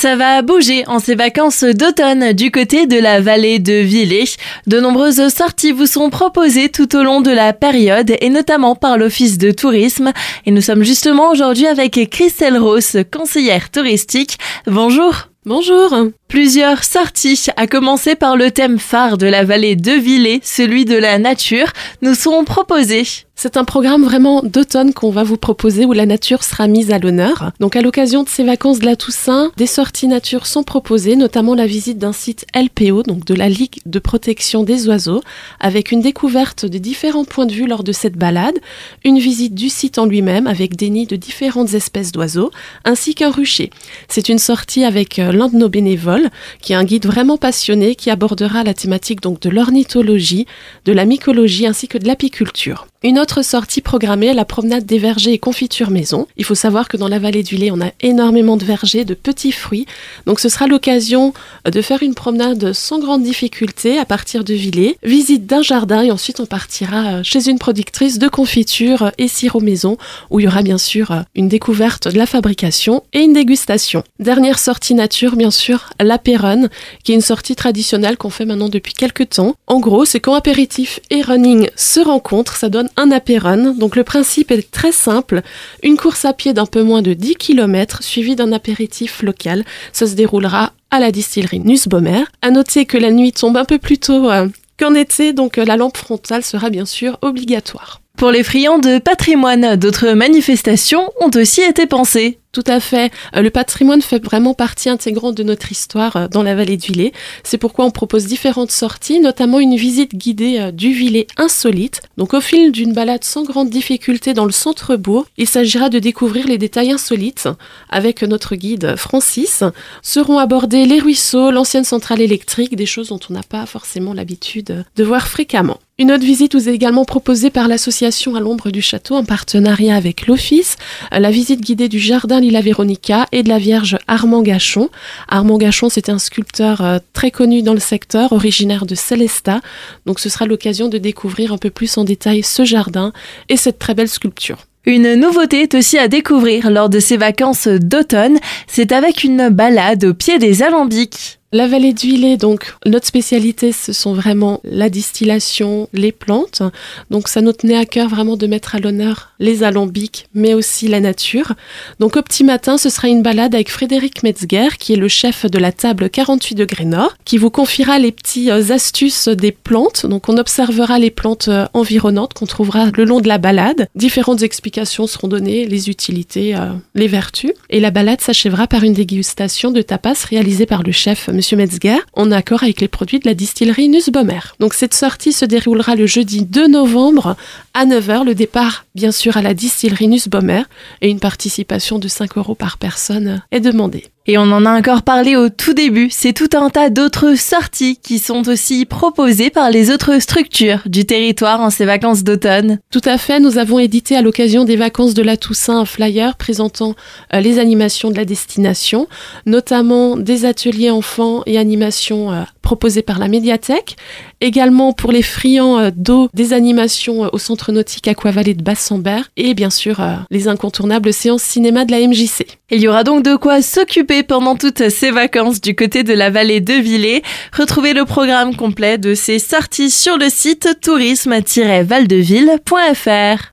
Ça va bouger en ces vacances d'automne du côté de la vallée de Villers. De nombreuses sorties vous sont proposées tout au long de la période et notamment par l'Office de tourisme. Et nous sommes justement aujourd'hui avec Christelle Ross, conseillère touristique. Bonjour. Bonjour. Plusieurs sorties, à commencer par le thème phare de la vallée de Villers, celui de la nature, nous sont proposées. C'est un programme vraiment d'automne qu'on va vous proposer où la nature sera mise à l'honneur. Donc à l'occasion de ces vacances de la Toussaint, des sorties nature sont proposées, notamment la visite d'un site LPO, donc de la Ligue de protection des oiseaux, avec une découverte de différents points de vue lors de cette balade, une visite du site en lui-même avec des nids de différentes espèces d'oiseaux, ainsi qu'un rucher. C'est une sortie avec euh, l'un de nos bénévoles, qui est un guide vraiment passionné qui abordera la thématique donc de l'ornithologie, de la mycologie ainsi que de l'apiculture. Une autre sortie programmée, la promenade des vergers et confitures maison. Il faut savoir que dans la vallée du lait, on a énormément de vergers, de petits fruits. Donc ce sera l'occasion de faire une promenade sans grande difficulté à partir de Villers, visite d'un jardin et ensuite on partira chez une productrice de confitures et sirop maison où il y aura bien sûr une découverte de la fabrication et une dégustation. Dernière sortie nature, bien sûr, l'apéron, qui est une sortie traditionnelle qu'on fait maintenant depuis quelques temps. En gros, c'est quand apéritif et running se rencontrent, ça donne un apéron. Donc le principe est très simple, une course à pied d'un peu moins de 10 km suivie d'un apéritif local. Ça se déroulera à la distillerie Nussbaumer. À noter que la nuit tombe un peu plus tôt euh, qu'en été, donc euh, la lampe frontale sera bien sûr obligatoire. Pour les friands de patrimoine, d'autres manifestations ont aussi été pensées. Tout à fait. Euh, le patrimoine fait vraiment partie intégrante de notre histoire euh, dans la vallée du Lait. C'est pourquoi on propose différentes sorties, notamment une visite guidée euh, du Villet insolite. Donc au fil d'une balade sans grande difficulté dans le centre-bourg, il s'agira de découvrir les détails insolites avec notre guide Francis. Seront abordés les ruisseaux, l'ancienne centrale électrique, des choses dont on n'a pas forcément l'habitude de voir fréquemment. Une autre visite vous est également proposée par l'association à l'ombre du château en partenariat avec l'Office, la visite guidée du jardin Lila Véronica et de la Vierge Armand Gachon. Armand Gachon, c'est un sculpteur euh, très connu dans le secteur, originaire de Célestat. Donc ce sera l'occasion de découvrir un peu plus en détail ce jardin et cette très belle sculpture. Une nouveauté est aussi à découvrir lors de ces vacances d'automne, c'est avec une balade au pied des alambics. La vallée d'huile, donc notre spécialité, ce sont vraiment la distillation, les plantes. Donc ça nous tenait à cœur vraiment de mettre à l'honneur les alambics, mais aussi la nature. Donc au petit matin, ce sera une balade avec Frédéric Metzger, qui est le chef de la table 48 degrés nord, qui vous confiera les petits euh, astuces des plantes. Donc on observera les plantes euh, environnantes qu'on trouvera le long de la balade. Différentes explications seront données, les utilités, euh, les vertus. Et la balade s'achèvera par une dégustation de tapas réalisée par le chef Monsieur Metzger, en accord avec les produits de la distillerie Nussbaumer. Donc cette sortie se déroulera le jeudi 2 novembre à 9h. Le départ, bien sûr, à la distillerie Nussbaumer et une participation de 5 euros par personne est demandée. Et on en a encore parlé au tout début, c'est tout un tas d'autres sorties qui sont aussi proposées par les autres structures du territoire en ces vacances d'automne. Tout à fait, nous avons édité à l'occasion des vacances de la Toussaint un flyer présentant euh, les animations de la destination, notamment des ateliers enfants et animations euh, proposées par la médiathèque, également pour les friands euh, d'eau des animations au centre nautique Aquavallée de Bassambert et bien sûr les incontournables séances cinéma de la MJC. Il y aura donc de quoi s'occuper pendant toutes ces vacances du côté de la vallée de Villers. Retrouvez le programme complet de ces sorties sur le site tourisme-valdeville.fr.